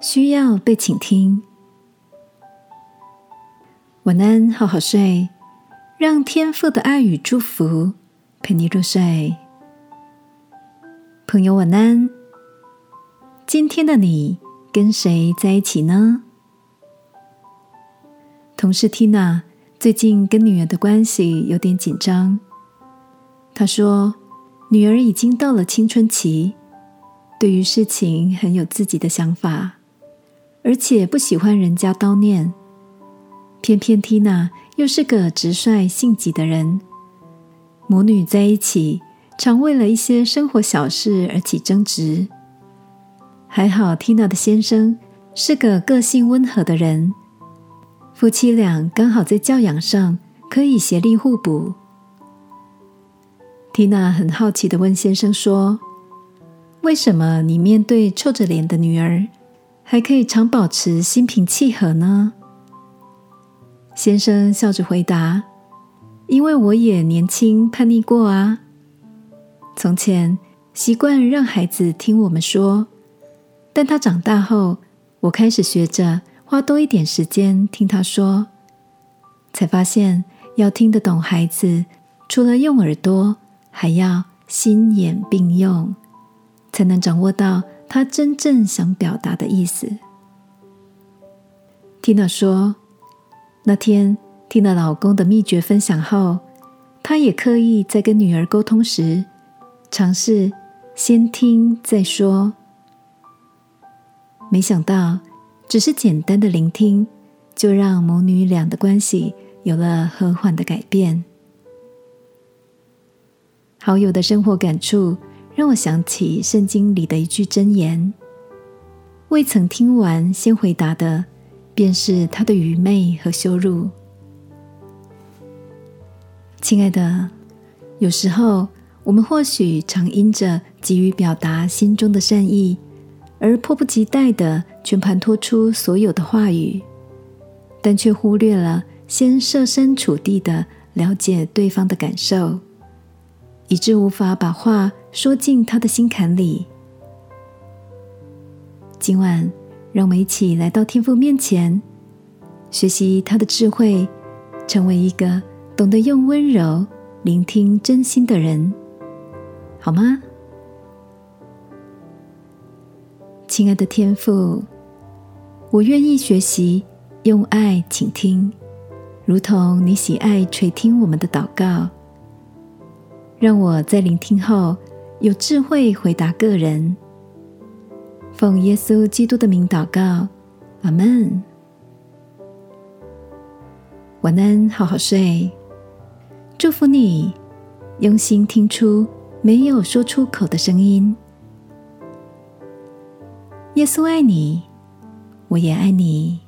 需要被倾听。晚安，好好睡，让天父的爱与祝福陪你入睡。朋友，晚安。今天的你跟谁在一起呢？同事 Tina 最近跟女儿的关系有点紧张。她说，女儿已经到了青春期，对于事情很有自己的想法。而且不喜欢人家叨念，偏偏缇娜又是个直率性急的人，母女在一起常为了一些生活小事而起争执。还好缇娜的先生是个个性温和的人，夫妻俩刚好在教养上可以协力互补。缇娜很好奇的问先生说：“为什么你面对臭着脸的女儿？”还可以常保持心平气和呢？先生笑着回答：“因为我也年轻叛逆过啊。从前习惯让孩子听我们说，但他长大后，我开始学着花多一点时间听他说，才发现要听得懂孩子，除了用耳朵，还要心眼并用，才能掌握到。”他真正想表达的意思。缇娜说：“那天听了老公的秘诀分享后，她也刻意在跟女儿沟通时，尝试先听再说。没想到，只是简单的聆听，就让母女俩的关系有了和缓的改变。好友的生活感触。”让我想起圣经里的一句箴言：“未曾听完先回答的，便是他的愚昧和羞辱。”亲爱的，有时候我们或许常因着急于表达心中的善意，而迫不及待的全盘托出所有的话语，但却忽略了先设身处地的了解对方的感受，以致无法把话。说进他的心坎里。今晚，让我们一起来到天父面前，学习他的智慧，成为一个懂得用温柔聆听真心的人，好吗？亲爱的天父，我愿意学习用爱倾听，如同你喜爱垂听我们的祷告，让我在聆听后。有智慧回答个人，奉耶稣基督的名祷告，阿门。晚安，好好睡。祝福你，用心听出没有说出口的声音。耶稣爱你，我也爱你。